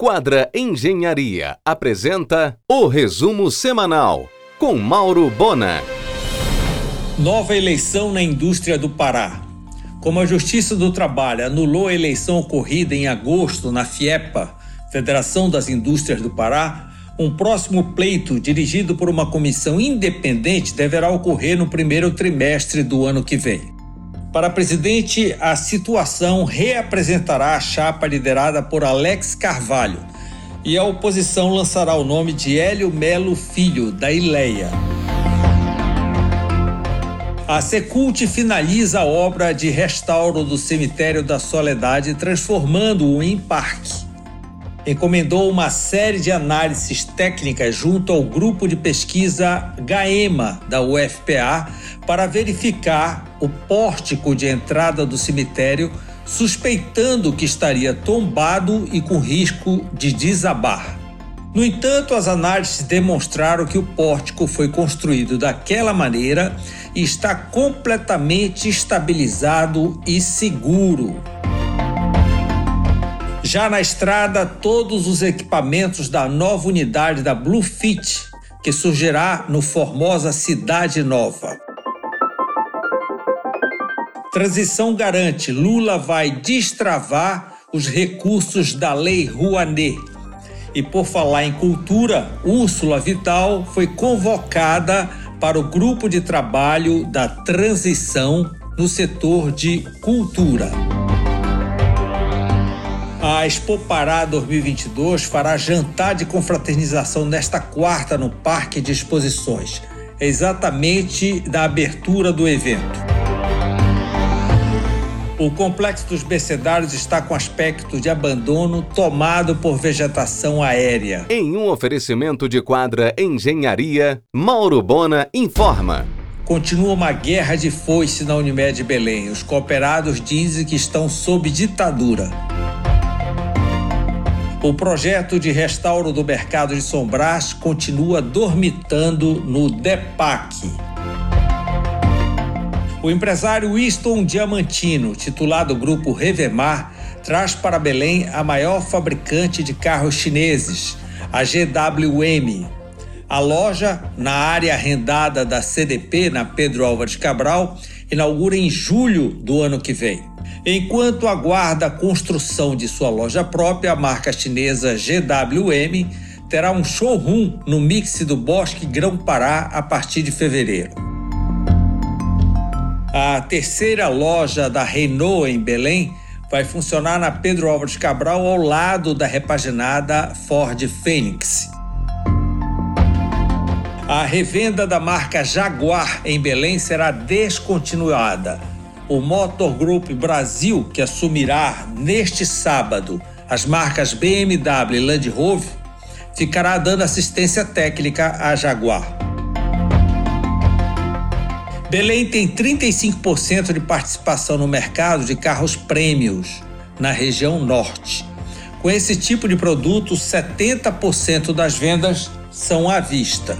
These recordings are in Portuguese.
Quadra Engenharia apresenta o resumo semanal com Mauro Bona. Nova eleição na indústria do Pará. Como a Justiça do Trabalho anulou a eleição ocorrida em agosto na FIEPA, Federação das Indústrias do Pará, um próximo pleito dirigido por uma comissão independente deverá ocorrer no primeiro trimestre do ano que vem. Para presidente, a situação reapresentará a chapa liderada por Alex Carvalho e a oposição lançará o nome de Hélio Melo Filho, da Ileia. A Secult finaliza a obra de restauro do cemitério da Soledade, transformando-o em parque encomendou uma série de análises técnicas junto ao grupo de pesquisa GAEMA da UFPA para verificar o pórtico de entrada do cemitério, suspeitando que estaria tombado e com risco de desabar. No entanto, as análises demonstraram que o pórtico foi construído daquela maneira e está completamente estabilizado e seguro. Já na estrada, todos os equipamentos da nova unidade da Bluefit, que surgirá no Formosa Cidade Nova. Transição garante: Lula vai destravar os recursos da Lei Rouanet. E por falar em cultura, Úrsula Vital foi convocada para o grupo de trabalho da transição no setor de cultura. A Expo Pará 2022 fará jantar de confraternização nesta quarta no Parque de Exposições, exatamente da abertura do evento. O complexo dos Becedários está com aspecto de abandono tomado por vegetação aérea. Em um oferecimento de quadra Engenharia, Mauro Bona informa. Continua uma guerra de foice na Unimed Belém. Os cooperados dizem que estão sob ditadura. O projeto de restauro do mercado de Sombrás continua dormitando no DEPAC. O empresário Winston Diamantino, titulado Grupo Revemar, traz para Belém a maior fabricante de carros chineses, a GWM. A loja, na área arrendada da CDP, na Pedro Álvares Cabral, inaugura em julho do ano que vem. Enquanto aguarda a construção de sua loja própria, a marca chinesa GWM terá um showroom no mix do Bosque Grão-Pará a partir de fevereiro. A terceira loja da Renault em Belém vai funcionar na Pedro Álvares Cabral ao lado da repaginada Ford Fênix. A revenda da marca Jaguar em Belém será descontinuada o Motor Group Brasil, que assumirá neste sábado as marcas BMW e Land Rover, ficará dando assistência técnica à Jaguar. Belém tem 35% de participação no mercado de carros prêmios na região norte. Com esse tipo de produto, 70% das vendas são à vista.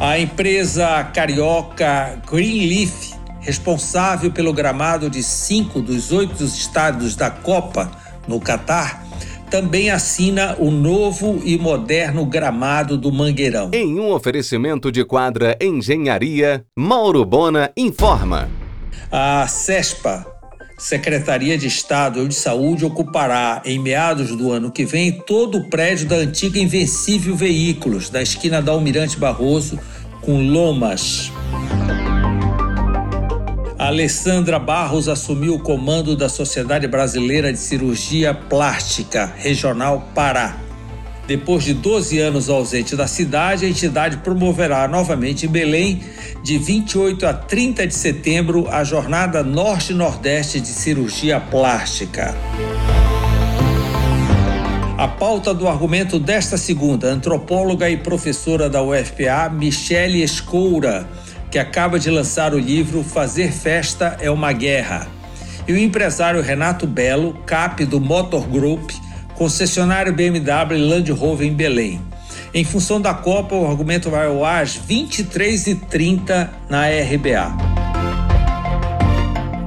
A empresa carioca Greenleaf, responsável pelo gramado de cinco dos oito estados da Copa no Catar, também assina o novo e moderno gramado do Mangueirão. Em um oferecimento de quadra Engenharia, Mauro Bona informa. A CESPA Secretaria de Estado de Saúde ocupará, em meados do ano que vem, todo o prédio da antiga Invencível Veículos, da esquina da Almirante Barroso, com Lomas. Alessandra Barros assumiu o comando da Sociedade Brasileira de Cirurgia Plástica Regional Pará. Depois de 12 anos ausente da cidade, a entidade promoverá novamente em Belém, de 28 a 30 de setembro, a Jornada Norte-Nordeste de Cirurgia Plástica. A pauta do argumento desta segunda, antropóloga e professora da UFPA, Michele Escoura, que acaba de lançar o livro Fazer Festa é uma Guerra, e o empresário Renato Belo, cap do Motor Group, concessionário BMW Land Rover em Belém. Em função da Copa, o argumento vai ao ar às 23h30 na RBA.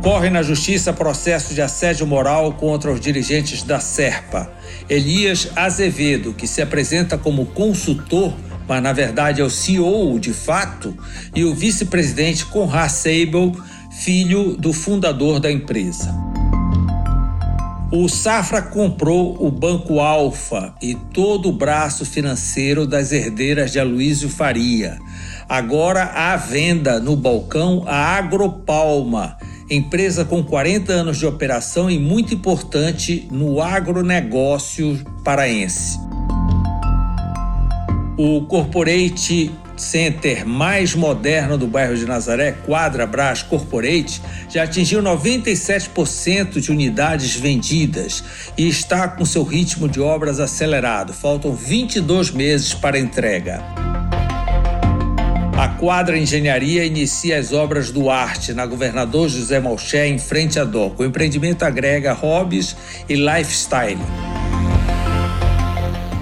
Corre na justiça processo de assédio moral contra os dirigentes da Serpa. Elias Azevedo, que se apresenta como consultor, mas na verdade é o CEO de fato, e o vice-presidente Conrad Seibel, filho do fundador da empresa. O Safra comprou o Banco Alfa e todo o braço financeiro das herdeiras de Aloysio Faria. Agora à venda no balcão a Agropalma, empresa com 40 anos de operação e muito importante no agronegócio paraense. O Corporate Center mais moderno do bairro de Nazaré, Quadra Brás Corporate, já atingiu 97% de unidades vendidas e está com seu ritmo de obras acelerado. Faltam 22 meses para entrega. A Quadra Engenharia inicia as obras do Arte na Governador José Malché, em frente à DOC. O empreendimento agrega hobbies e lifestyle.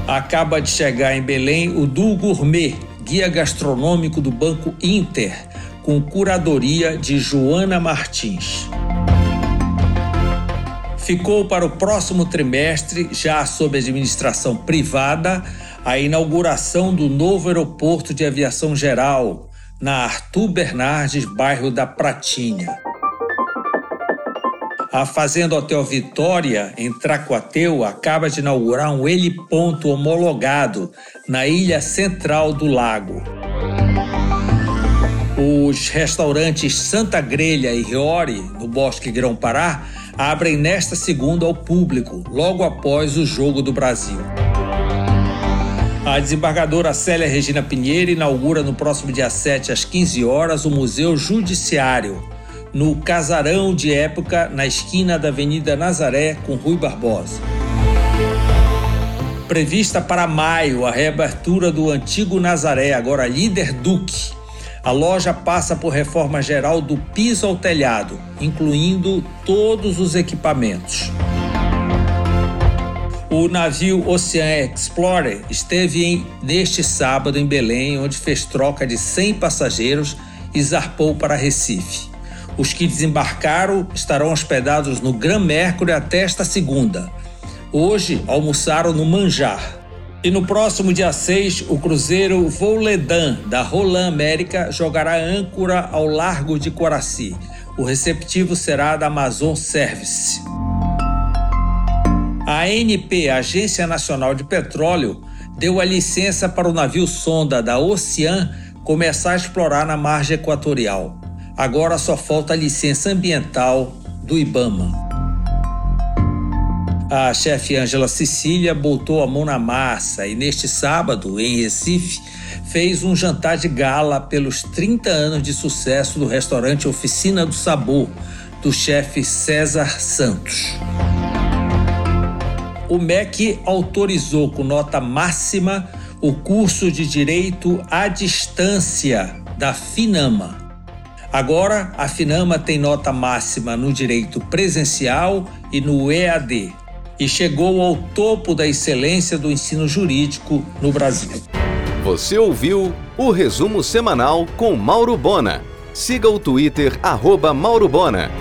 Acaba de chegar em Belém o Du Gourmet, guia gastronômico do Banco Inter, com curadoria de Joana Martins. Ficou para o próximo trimestre, já sob administração privada, a inauguração do novo aeroporto de aviação geral, na Arthur Bernardes, bairro da Pratinha. A Fazenda Hotel Vitória, em Tracoateu, acaba de inaugurar um heliponto homologado na ilha central do lago. Os restaurantes Santa Grelha e Riori, no Bosque Grão-Pará, abrem nesta segunda ao público, logo após o Jogo do Brasil. A desembargadora Célia Regina Pinheiro inaugura no próximo dia 7 às 15 horas o Museu Judiciário, no casarão de época na esquina da Avenida Nazaré com Rui Barbosa. Prevista para maio a reabertura do antigo Nazaré, agora líder Duque. A loja passa por reforma geral do piso ao telhado, incluindo todos os equipamentos. O navio Ocean Explorer esteve em, neste sábado em Belém, onde fez troca de 100 passageiros e zarpou para Recife. Os que desembarcaram estarão hospedados no Gran Mercury até esta segunda. Hoje almoçaram no Manjar. E no próximo dia 6, o cruzeiro Voledan, da Roland América, jogará âncora ao largo de Coraci. O receptivo será da Amazon Service. A ANP, Agência Nacional de Petróleo, deu a licença para o navio sonda da Ocean começar a explorar na margem equatorial. Agora só falta a licença ambiental do IBAMA. A chefe Ângela Cecília botou a mão na massa e neste sábado, em Recife, fez um jantar de gala pelos 30 anos de sucesso do restaurante Oficina do Sabor, do chefe César Santos. O MEC autorizou com nota máxima o curso de Direito à Distância da FINAMA. Agora, a FINAMA tem nota máxima no direito presencial e no EAD e chegou ao topo da excelência do ensino jurídico no Brasil. Você ouviu o resumo semanal com Mauro Bona. Siga o Twitter, arroba Mauro Bona.